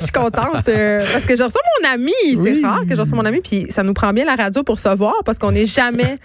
Je suis contente euh, parce que je reçois mon ami. C'est rare que je reçois mon ami, puis ça nous prend bien la radio pour se voir parce qu'on n'est jamais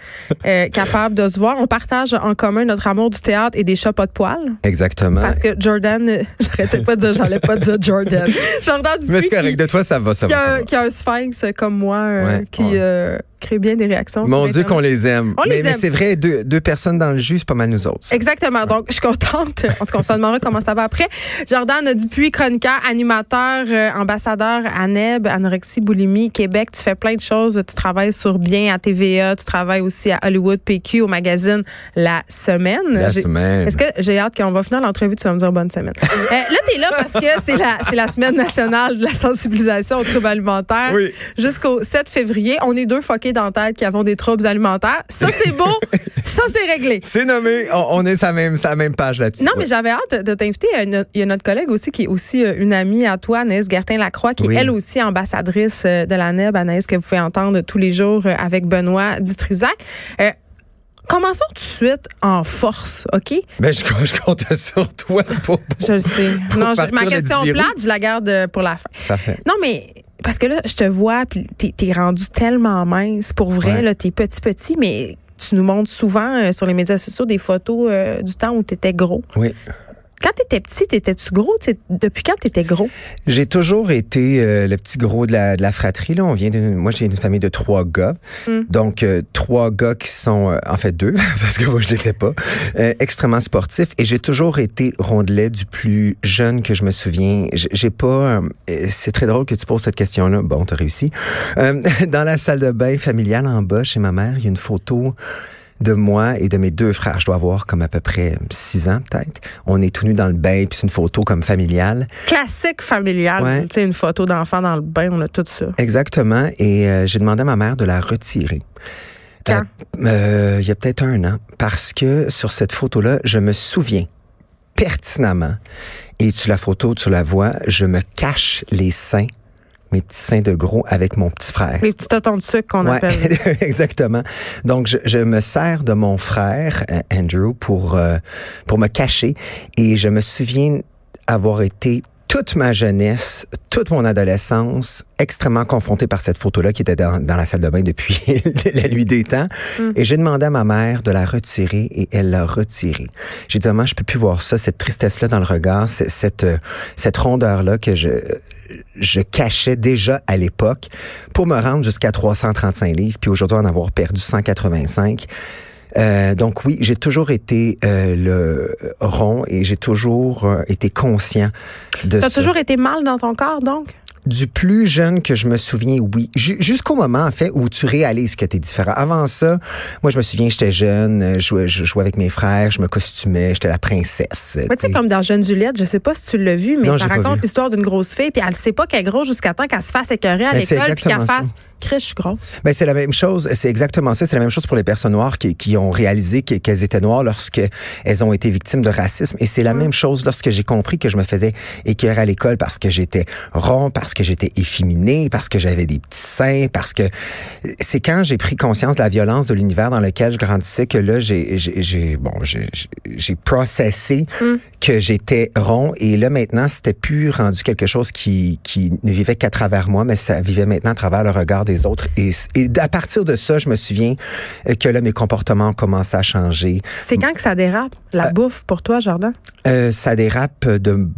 euh, capable de se voir. On partage en commun notre amour du théâtre et des chats pas de poils. Exactement. Parce que Jordan, euh, j'arrêtais pas de dire, j'allais pas dire Jordan. Jordan Mais c'est correct, de toi, ça va, ça qui va. a, ça va. qui a un sphinx comme moi euh, Ouais, qui ouais. Crée bien des réactions. Mon Dieu qu'on les aime. On mais les mais aime. c'est vrai, deux, deux personnes dans le jus, c'est pas mal nous autres. Exactement. Donc, je suis contente. En tout cas, on se demandera comment ça va après. Jordan Dupuis, chroniqueur, animateur, euh, ambassadeur à NEB, anorexie, boulimie, Québec. Tu fais plein de choses. Tu travailles sur Bien à TVA. Tu travailles aussi à Hollywood PQ au magazine La Semaine. La J'ai- semaine. Est-ce que j'ai hâte qu'on va finir l'entrevue, tu vas me dire bonne semaine. Euh, là, tu es là parce que c'est la, c'est la semaine nationale de la sensibilisation aux troubles alimentaires. Oui. Jusqu'au 7 février, on est deux foqués qui avons des troubles alimentaires. Ça, c'est beau. ça, c'est réglé. C'est nommé, on, on est sur la même, même page là-dessus. Non, mais j'avais hâte de t'inviter. Il y a notre collègue aussi qui est aussi euh, une amie à toi, Anaïs Gertin-Lacroix, qui Oui. est elle aussi ambassadrice euh, de la NEB, Anaïs, que vous pouvez entendre tous les jours euh, avec Benoît Dutrisac. Euh, Commençons tout de suite en force, OK? Ben, je, je compte sur toi pour. pour- Je le sais. Pour Non, je- ma question plate, je la garde pour la fin. Parfait. Non, mais parce que là, je te vois, puis t'es es rendu tellement mince. Pour vrai, Ouais. là, t'es petit, petit, mais tu nous montres souvent euh, sur les médias sociaux des photos euh, du temps où t'étais gros. Oui. Quand t'étais petit, t'étais-tu gros? T'sais, depuis quand t'étais gros? J'ai toujours été euh, le petit gros de la, de la fratrie. Là. On vient d'une, moi, j'ai une famille de trois gars. Mm. Donc, euh, trois gars qui sont, euh, en fait deux, parce que moi, je l'étais pas, euh, extrêmement sportifs. Et j'ai toujours été rondelet du plus jeune que je me souviens. J'ai j'ai pas... euh, c'est très drôle que tu poses cette question-là. Bon, t'as réussi. Euh, dans la salle de bain familiale en bas, chez ma mère, il y a une photo de moi et de mes deux frères. Je dois avoir comme à peu près six ans, peut-être. On est tout nus dans le bain, puis c'est une photo comme familiale. Classique familial. Ouais. Tu sais, une photo d'enfant dans le bain, on a tout ça. Exactement. Et euh, j'ai demandé à ma mère de la retirer. Quand? Euh, euh, il y a peut-être un an. Parce que sur cette photo-là, je me souviens pertinemment, et sur la photo, tu la vois, je me cache les seins, mes petits seins de gros avec mon petit frère. Les petits totons de sucre qu'on Ouais, appelle. exactement. Donc, je, je me sers de mon frère, euh, Andrew, pour, euh, pour me cacher. Et je me souviens avoir été toute ma jeunesse, toute mon adolescence, extrêmement confronté par cette photo-là qui était dans, dans la salle de bain depuis la nuit des temps. Et j'ai demandé à ma mère de la retirer et elle l'a retirée. J'ai dit, maman, je peux plus voir ça, cette tristesse-là dans le regard, cette, euh, cette rondeur-là que je, je cachais déjà à l'époque pour me rendre jusqu'à 335 livres, puis aujourd'hui en avoir perdu 185. Euh, donc oui, j'ai toujours été euh, le rond et j'ai toujours euh, été conscient de T'as ça. toujours été mal dans ton corps, donc? Du plus jeune que je me souviens, oui. Ju- Jusqu'au moment, en fait, où tu réalises que tu es différent. Avant ça, moi, je me souviens, j'étais jeune, euh, je jouais, je jouais avec mes frères, je me costumais, j'étais la princesse. Tu sais, comme dans Jeune Juliette, je sais pas si tu l'as vu, mais Non, ça raconte l'histoire d'une grosse fille, puis elle sait pas qu'elle est grosse jusqu'à temps qu'elle se fasse écœurer à Ben, l'école, puis qu'elle fasse. Chris, je suis grosse. Ben, c'est la même chose, c'est exactement ça. C'est la même chose pour les personnes noires qui, qui ont réalisé que- qu'elles étaient noires lorsque elles ont été victimes de racisme. Et c'est la même chose lorsque j'ai compris que je me faisais écœurer à l'école parce que j'étais rond, parce que j'étais efféminé, parce que j'avais des petits seins, parce que c'est quand j'ai pris conscience de la violence de l'univers dans lequel je grandissais que là, j'ai, bon, j'ai, processé que j'étais rond et là maintenant, c'était plus rendu quelque chose qui, qui ne vivait qu'à travers moi, mais ça vivait maintenant à travers le regard des autres. Et, et à partir de ça, je me souviens euh, que là, mes comportements commencé à changer. C'est quand que ça dérape, la Euh, bouffe pour toi, Jordan? Euh, ça dérape de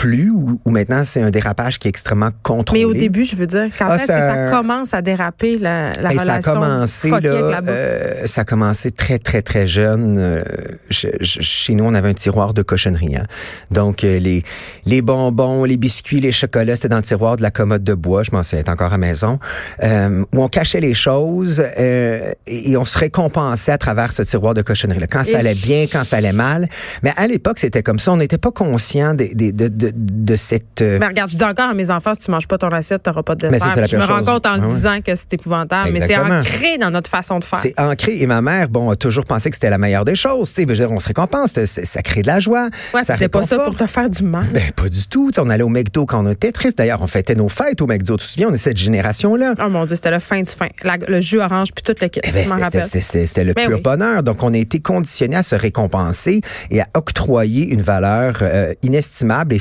plus ou, ou maintenant c'est un dérapage qui est extrêmement contrôlé? Mais au début, je veux dire, quand Ah, est-ce ça- que ça commence à déraper, la, la Et ça a commencé là, euh, ça a commencé très très très jeune. Euh, je- je- chez nous, on avait un tiroir de cochonnerie. hein. Donc euh, les les bonbons, les biscuits, les chocolats, c'était dans le tiroir de la commode de bois. Je m'en souviens encore à la maison euh, où on cachait les choses euh, et, et on se récompensait à travers ce tiroir de cochonnerie. Là. Quand ça allait bien, quand ça allait mal. Mais à l'époque, c'était comme ça. On n'était pas conscient des, des- de, de, de, de cette... euh, Mais regarde, je dis encore à mes enfants, si tu manges pas ton assiette, t'auras pas de Mais ça, dessert. la je me rends chose. compte en le Ah ouais. disant que c'est épouvantable, mais c'est ancré dans notre façon de faire. C'est ancré. Et ma mère, bon, a toujours pensé que c'était la meilleure des choses. Tu sais, je veux dire, on se récompense. Ça, crée de la joie. Ouais, ça c'est pas ça pour te faire du mal. Ben, pas du tout. Tu sais, on allait au McDo quand on était triste. D'ailleurs, on fêtait nos fêtes au McDo. Tu te souviens, on est cette génération-là. Oh mon Dieu, c'était le fin du fin. La- le jus orange puis tout le kit. Eh ben, c'était- le Ben pur oui. bonheur. Donc, on a été conditionnés à se récompenser et à octroyer une valeur euh, inestimable et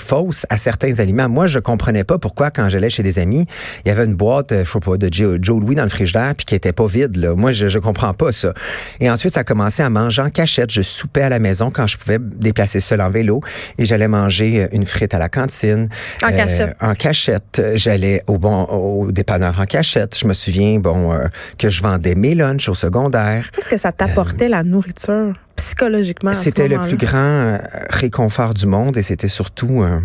à certains aliments. Moi, je comprenais pas pourquoi, quand j'allais chez des amis, il y avait une boîte, euh, je sais pas, de Joe, Louis dans le frigidaire puis qui était pas vide. Là. Moi, je, je comprends pas ça. Et ensuite, ça a commencé à manger en cachette. Je soupais à la maison quand je pouvais déplacer seul en vélo et j'allais manger euh, une frite à la cantine. En cachette. En cachette. J'allais au bon au dépanneur en cachette. Je me souviens, bon, euh, que je vendais mes lunchs au secondaire. Qu'est-ce que ça t'apportait, la nourriture, psychologiquement? C'était le plus grand euh, réconfort du monde et c'était surtout euh,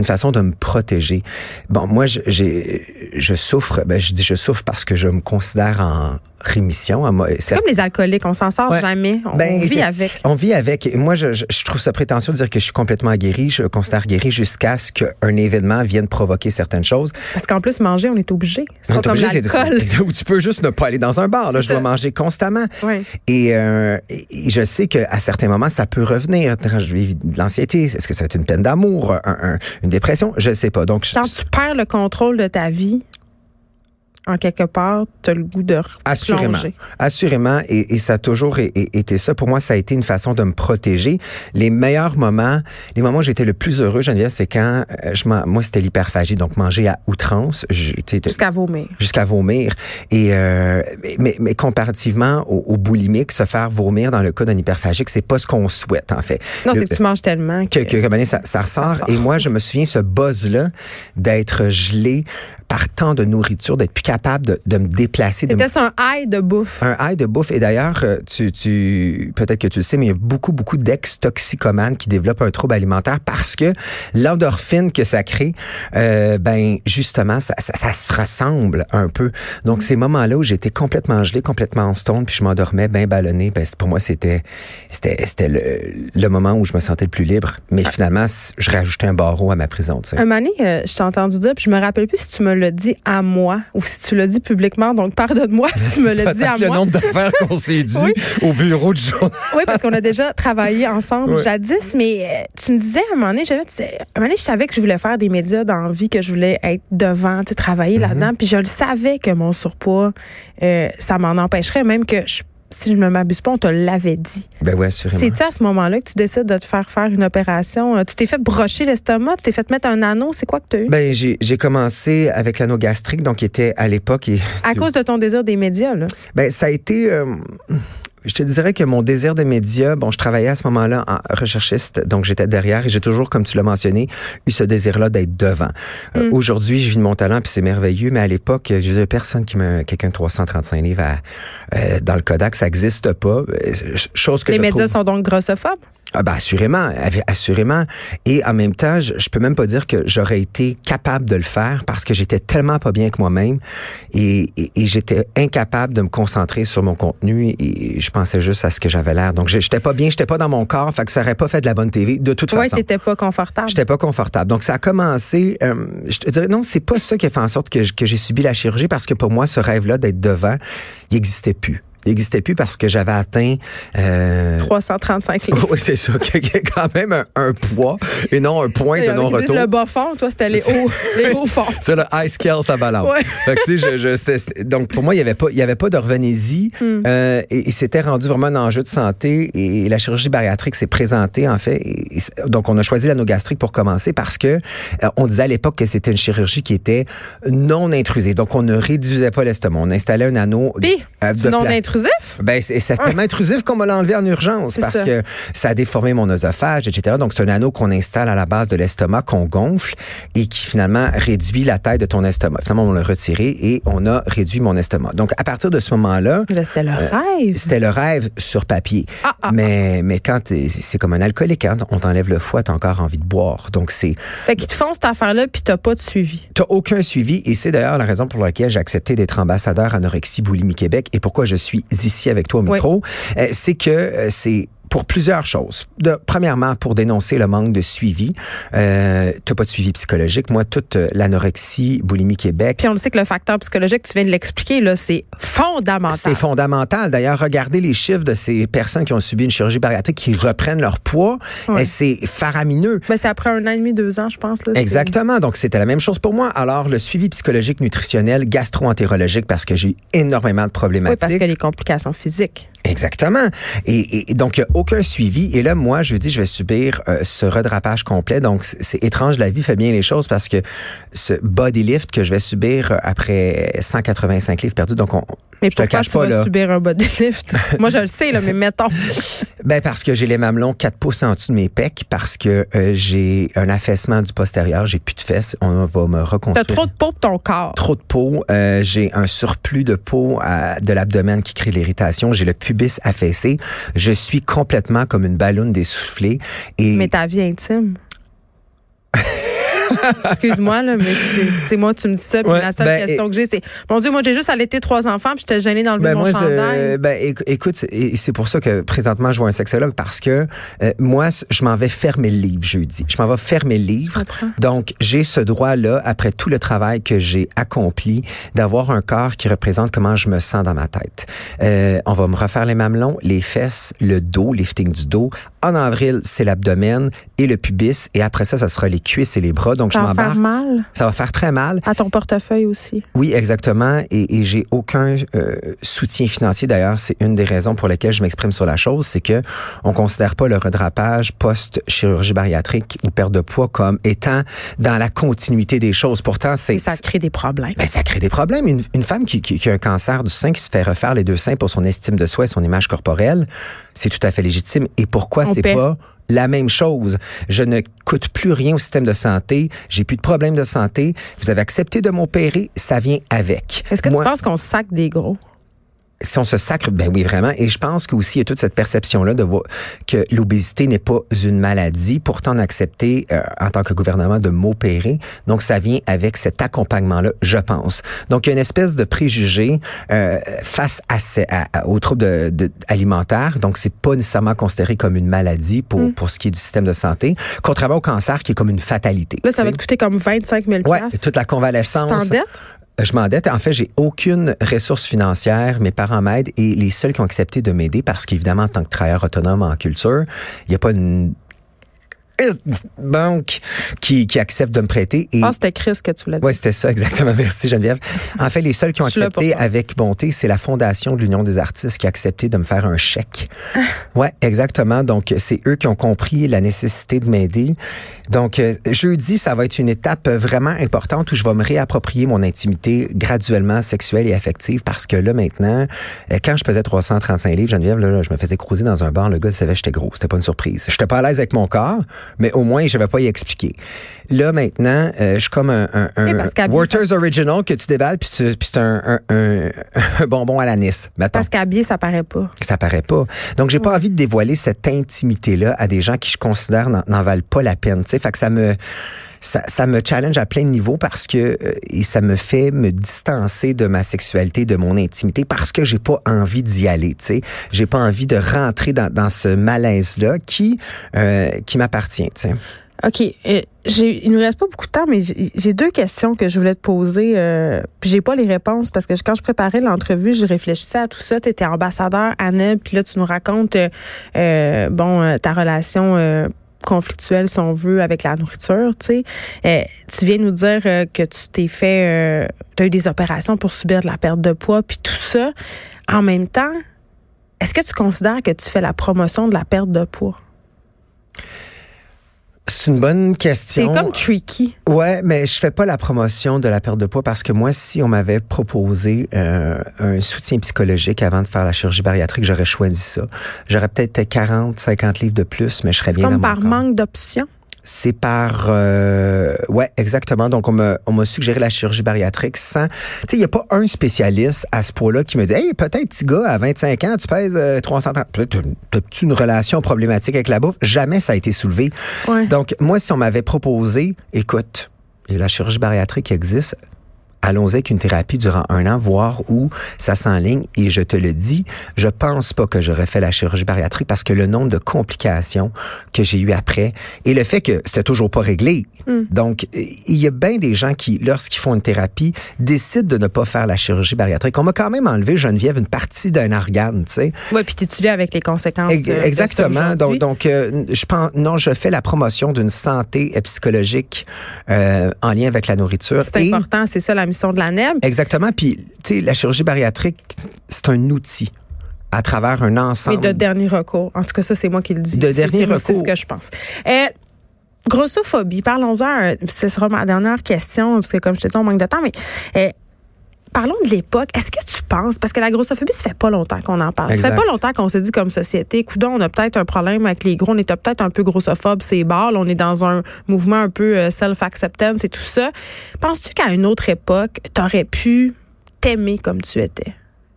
une façon de me protéger. Bon, moi, je, j'ai, je souffre, ben, je dis je souffre parce que je me considère en rémission. C'est comme les alcooliques, on s'en sort Ouais. jamais. On Ben, vit avec. On vit avec. Et moi, je, trouve ça prétentieux de dire que je suis complètement guéri. Je considère guéri jusqu'à ce qu'un événement vienne provoquer certaines choses. Parce qu'en plus, manger, on est obligé. C'est On pas est comme obligé, c'est- l'alcool. Ou tu peux juste ne pas aller dans un bar. Là, je dois manger constamment. Ouais. Et, euh, et je sais qu'à certains moments, ça peut revenir. Quand je vis de l'anxiété, est-ce que ça va être une peine d'amour, un- un- une dépression? Je sais pas. Donc, je- Quand tu perds le contrôle de ta vie, en quelque part, tu as le goût de Assurément. Assurément, et, et ça a toujours été ça. Pour moi, ça a été une façon de me protéger. Les meilleurs moments, les moments où j'étais le plus heureux, Geneviève, c'est quand euh, je m'en- moi, c'était l'hyperphagie, donc manger à outrance, Jusqu'à vomir. jusqu'à vomir. Et euh, mais, mais comparativement au, au boulimique, se faire vomir dans le cas d'un hyperphagique, c'est pas ce qu'on souhaite en fait. Non, c'est que tu manges tellement que... que, que, comme année, ça, ça ressort. sort. Et moi, je me souviens ce buzz-là d'être gelé par tant de nourriture, d'être plus capable de, de me déplacer, me C'était un high de bouffe. un high de bouffe. Et d'ailleurs, euh, tu, tu, peut-être que tu le sais, mais il y a beaucoup, beaucoup d'ex-toxicomanes qui développent un trouble alimentaire parce que l'endorphine que ça crée, euh, ben, justement, ça, ça, ça se ressemble un peu. Donc, ces moments-là où j'étais complètement gelé, complètement en stone, puis je m'endormais bien ballonné, ben, pour moi, c'était, c'était, c'était le, le moment où je me sentais le plus libre. Mais finalement, c- je rajoutais un barreau à ma prison, tu sais. Un moment donné, euh, je t'ai entendu dire, puis je me rappelle plus si tu me l'as dit à moi ou si tu l'as dit publiquement, donc pardonne-moi si tu me l'as dit à le moi. nombre d'affaires qu'on s'est dit Oui. au bureau du journal. Oui, parce qu'on a déjà travaillé ensemble jadis, mais euh, tu me disais à un moment donné, j'avais- tu sais, un moment donné, je savais que je voulais faire des médias dans la vie, que je voulais être devant, tu sais, travailler Mm-hmm. là-dedans, puis je le savais que mon surpoids, euh, ça m'en empêcherait, même que je- si je ne m'abuse pas, on te l'avait dit. Ben ouais, assurément. C'est-tu à ce moment-là que tu décides de te faire faire une opération? Euh, Tu t'es fait brocher l'estomac, tu t'es fait mettre un anneau, c'est quoi que tu as eu? Ben, j'ai j'ai commencé avec l'anneau gastrique, donc qui était à l'époque. et- à cause de ton désir des médias, là. Ben, ça a été. euh, je te dirais que mon désir des médias, bon, je travaillais à ce moment-là en recherchiste, donc j'étais derrière et j'ai toujours, comme tu l'as mentionné, eu ce désir-là d'être devant. Euh, Mm. Aujourd'hui, je vis de mon talent puis c'est merveilleux, mais à l'époque, je disais personne qui me, quelqu'un de 335 livres à- euh, dans le Kodak, ça n'existe pas. Euh, Chose que Les je médias trouve- sont donc grossophobes? Ah ben assurément, assurément. Et en même temps, je, je peux même pas dire que j'aurais été capable de le faire parce que j'étais tellement pas bien avec moi-même et, et- et j'étais incapable de me concentrer sur mon contenu et je pensais juste à ce que j'avais l'air. Donc j'étais pas bien, j'étais pas dans mon corps, fait que ça aurait pas fait de la bonne TV de toute façon. t'étais pas confortable. J'étais pas confortable. Donc, ça a commencé, euh, je te dirais, non, c'est pas ça qui a fait en sorte que, que j'ai subi la chirurgie parce que pour moi, ce rêve-là d'être devant, il existait plus. Il n'existait plus parce que j'avais atteint... Euh, 335 livres. oui, c'est ça, qu'il y a quand même un, un poids et non un point de non-retour. le bas fond, toi, c'était les hauts, les hauts fonds. C'est le high scale, ça balance. Ouais. Fait que, je, je- donc, pour moi, il n'y avait pas, il y avait pas. Hmm. Euh, et, et c'était rendu vraiment un enjeu de santé. Et, la chirurgie bariatrique s'est présentée, en fait. Et- donc, on a choisi l'anneau gastrique pour commencer parce que euh, on disait à l'époque que c'était une chirurgie qui était non intrusive. Donc, on ne réduisait pas l'estomac. On installait un anneau Puis, euh, c'est de non intrusif? ben, c'est c'est tellement intrusif qu'on m'a l'enlevé en urgence parce ça. que ça a déformé mon oesophage, etc. Donc, c'est un anneau qu'on installe à la base de l'estomac, qu'on gonfle et qui finalement réduit la taille de ton estomac. Finalement, on l'a retiré et on a réduit mon estomac. Donc, à partir de ce moment-là, Là, C'était le rêve. c'était le rêve sur papier. Ah, ah, mais, mais quand c'est comme un alcoolique, hein, on t'enlève le foie, t'as encore envie de boire. Donc, c'est, Fait qu'ils te font cette affaire-là, puis t'as pas de suivi. T'as aucun suivi et c'est d'ailleurs la raison pour laquelle j'ai accepté d'être ambassadeur anorexie boulimie Québec et pourquoi je suis ici avec toi au micro, Euh, c'est que euh, c'est pour plusieurs choses. De, premièrement, pour dénoncer le manque de suivi. Euh, tu pas de suivi psychologique. Moi, toute euh, l'anorexie, boulimie Québec. Puis on le sait que le facteur psychologique, tu viens de l'expliquer, là, c'est fondamental. C'est fondamental. D'ailleurs, regardez les chiffres de ces personnes qui ont subi une chirurgie bariatrique qui reprennent leur poids. C'est faramineux. Ben, c'est après un an et demi, deux ans, je pense. Là, Exactement. Donc, c'était la même chose pour moi. Alors, le suivi psychologique, nutritionnel, gastro-entérologique, parce que j'ai énormément de problématiques. Oui, parce que les complications physiques. Exactement. Et, donc, il n'y a aucun suivi. Et là, moi, je dis, je vais subir euh, ce redrapage complet. Donc, c'est étrange, la vie fait bien les choses parce que ce body lift que je vais subir après 185 livres perdus, donc on, mais je pourquoi tu vas subir un body lift? moi, je le sais, là, mais mettons. ben, parce que j'ai les mamelons 4 pouces en dessous de mes pecs, parce que euh, j'ai un affaissement du postérieur, j'ai plus de fesses, on va me reconstruire. T'as trop de peau pour ton corps. Trop de peau. Euh, j'ai un surplus de peau de l'abdomen qui crée l'irritation. J'ai le pubis affaissé. Je suis complètement comme une ballonne d'essoufflé. Et... Mais ta vie intime. Excuse-moi, là, mais c'est moi, tu me dis ça, puis la seule ben, question que j'ai, c'est Mon Dieu, moi, j'ai juste allaité trois enfants, puis j'étais gênée dans le ben, mon chandail. Ben, écoute, c'est pour ça que présentement, je vois un sexologue parce que euh, moi, je m'en vais fermer le livre jeudi. Je m'en vais fermer le livre. Donc, j'ai ce droit-là, après tout le travail que j'ai accompli, d'avoir un corps qui représente comment je me sens dans ma tête. Euh, on va me refaire les mamelons, les fesses, le dos, lifting du dos. En avril, c'est l'abdomen et le pubis. Et après ça, ça sera les cuisses et les bras. Donc, ça va faire mal? Ça va faire très mal. À ton portefeuille aussi. Oui, exactement. Et, et j'ai aucun euh, soutien financier. D'ailleurs, c'est une des raisons pour lesquelles je m'exprime sur la chose, c'est que on considère pas le redrapage post-chirurgie bariatrique ou perte de poids comme étant dans la continuité des choses. Pourtant, c'est... ça crée des problèmes. Ben, ça crée des problèmes. Une, une femme qui, qui, qui, a un cancer du sein, qui se fait refaire les deux seins pour son estime de soi et son image corporelle, c'est tout à fait légitime. Et pourquoi c'est pas la même chose. Je ne coûte plus rien au système de santé. J'ai plus de problèmes de santé. Vous avez accepté de m'opérer. Ça vient avec. Est-ce que tu penses qu'on sac des gros? Si on se sacre, ben oui, vraiment. Et je pense qu'aussi, il y a toute cette perception-là de voir que l'obésité n'est pas une maladie, pourtant accepté euh, en tant que gouvernement de m'opérer. Donc, ça vient avec cet accompagnement-là, je pense. Donc, il y a une espèce de préjugé euh, face à, à, aux troubles de, alimentaires. Donc, c'est pas nécessairement considéré comme une maladie pour, mm. pour ce qui est du système de santé, contrairement au cancer qui est comme une fatalité. Là, ça va te coûter comme 25 000 Ouais, toute la convalescence. Je m'endette. En fait, j'ai aucune ressource financière. Mes parents m'aident et les seuls qui ont accepté de m'aider, parce qu'évidemment, en tant que travailleur autonome en culture, il n'y a pas une banque qui, qui accepte de me prêter. Et, ah, c'était Chris que tu voulais dire. Oui, c'était ça, exactement. Merci, Geneviève. En fait, les seuls qui ont accepté avec bonté, c'est la Fondation de l'Union des artistes qui a accepté de me faire un chèque. ouais, exactement. Donc, c'est eux qui ont compris la nécessité de m'aider. Donc, euh, jeudi, ça va être une étape vraiment importante où je vais me réapproprier mon intimité graduellement sexuelle et affective parce que là, maintenant, euh, quand je pesais 335 livres, Geneviève, là, je me faisais croiser dans un bar, le gars savait que j'étais gros. C'était pas une surprise. J'étais pas à l'aise avec mon corps, mais au moins, je vais pas y expliquer. Là, maintenant, euh, je suis comme un, un, un Waters Original que tu déballes, puis c'est un, un, bonbon à la Nice. Parce qu'habillé, ça paraît pas. Ça paraît pas. Donc, j'ai pas envie de dévoiler cette intimité-là à des gens qui, je considère, n'en valent pas la peine. Fait que ça me... Ça, me challenge à plein de niveaux parce que euh, et ça me fait me distancer de ma sexualité, de mon intimité parce que j'ai pas envie d'y aller. Tu sais, j'ai pas envie de rentrer dans, dans ce malaise là qui euh, qui m'appartient. Tu sais. OK. Euh, j'ai, il nous reste pas beaucoup de temps, mais j'ai deux questions que je voulais te poser. Puis j'ai pas les réponses parce que quand je préparais l'entrevue, je réfléchissais à tout ça. Tu étais ambassadeur à puis là, tu nous racontes, bon, ta relation conflictuelle, si on veut, avec la nourriture. Tu sais, tu viens nous dire que tu t'es fait, tu as eu des opérations pour subir de la perte de poids, puis tout ça. En même temps, est-ce que tu considères que tu fais la promotion de la perte de poids? C'est une bonne question. C'est comme tricky. Ouais, mais je fais pas la promotion de la perte de poids parce que moi, si on m'avait proposé euh, un soutien psychologique avant de faire la chirurgie bariatrique, j'aurais choisi ça. J'aurais peut-être 40, 50 livres de plus, mais je serais bien comme dans par manque d'options c'est par euh, ouais exactement. Donc on m'a on m'a suggéré la chirurgie bariatrique sans tu sais il y a pas un spécialiste à ce point-là qui me dit hey peut-être petit gars à 25 ans tu pèses 330 euh, peut-être as-tu une relation problématique avec la bouffe? Jamais ça a été soulevé. Donc moi si on m'avait proposé écoute la chirurgie bariatrique existe allons-y avec une thérapie durant un an, voir où ça s'enligne. Et je te le dis, je pense pas que j'aurais fait la chirurgie bariatrique parce que le nombre de complications que j'ai eu après et le fait que c'était toujours pas réglé. Hmm. Donc, il y a bien des gens qui, lorsqu'ils font une thérapie, décident de ne pas faire la chirurgie bariatrique. On m'a quand même enlevé, Geneviève, une partie d'un organe, tu sais. Oui, puis tu viens avec les conséquences. Euh, exactement. donc, donc euh, je pense, non, je fais la promotion d'une santé psychologique euh, en lien avec la nourriture. C'est important, c'est ça la mission de la NEB. Exactement. Puis, tu sais, la chirurgie bariatrique, c'est un outil à travers un ensemble. Mais de dernier recours. En tout cas, ça, c'est moi qui le dis. De dernier recours. C'est ce que je pense. Euh, grossophobie, parlons-en. Ce sera ma dernière question, parce que comme je te dis, on manque de temps, mais euh, parlons de l'époque. Est-ce que tu penses, parce que la grossophobie, ça fait pas longtemps qu'on en parle. Ça fait pas longtemps qu'on s'est dit comme société, coudon, on a peut-être un problème avec les gros, on est peut-être un peu grossophobe, c'est barre, on est dans un mouvement un peu euh, self-acceptance et tout ça. Penses-tu qu'à une autre époque, tu aurais pu t'aimer comme tu étais?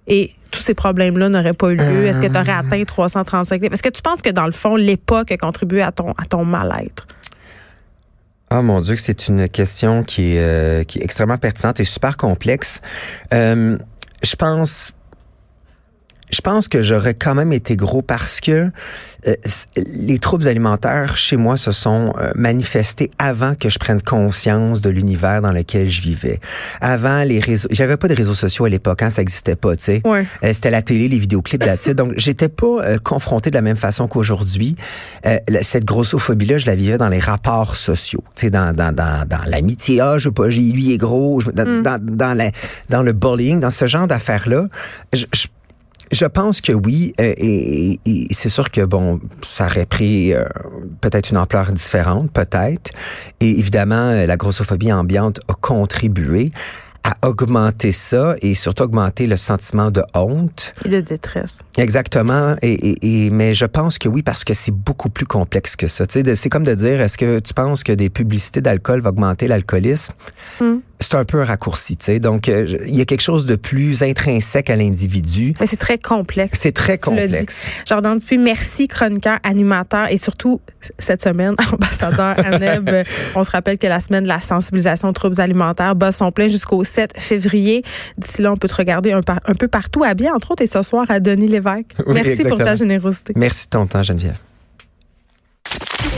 Et tous ces problèmes-là n'auraient pas eu lieu. Est-ce que tu aurais euh. atteint 335 livres? Est-ce que tu penses que dans le fond, l'époque a contribué à ton, à ton mal-être? Ah mon Dieu, c'est une question qui est, euh, qui est extrêmement pertinente et super complexe. Euh, je pense je pense que j'aurais quand même été gros parce que euh, les troubles alimentaires chez moi se sont euh, manifestés avant que je prenne conscience de l'univers dans lequel je vivais. Avant les réseaux, j'avais pas de réseaux sociaux à l'époque, hein, ça existait pas, tu sais. Ouais. Euh, c'était la télé, les vidéoclips là Donc j'étais pas confronté de la même façon qu'aujourd'hui. cette grossophobie là, je la vivais dans les rapports sociaux, tu sais dans dans dans, dans l'amitié, ah je pas, lui est gros, dans, mm. dans dans, la, dans le bullying, dans ce genre d'affaires là. je je pense que oui, euh, et, c'est sûr que bon, ça aurait pris euh, peut-être une ampleur différente, peut-être. Et évidemment, euh, la grossophobie ambiante a contribué à augmenter ça et surtout augmenter le sentiment de honte. Et de détresse. Exactement. Et, et, mais je pense que oui, parce que c'est beaucoup plus complexe que ça. C'est comme de dire, est-ce que tu penses que des publicités d'alcool vont augmenter l'alcoolisme? Hmm c'est un peu un raccourci, tu sais. Donc, euh, il y a quelque chose de plus intrinsèque à l'individu. Mais c'est très complexe. C'est très complexe. Jordan Dupuis, merci, chroniqueur, animateur et surtout, cette semaine, ambassadeur ANEB. on se rappelle que la semaine de la sensibilisation aux troubles alimentaires bat son plein jusqu'au 7 février. D'ici là, on peut te regarder un, peu partout à bien, entre autres, et ce soir à Denis Lévesque. merci pour ta générosité. Merci de ton temps, Geneviève.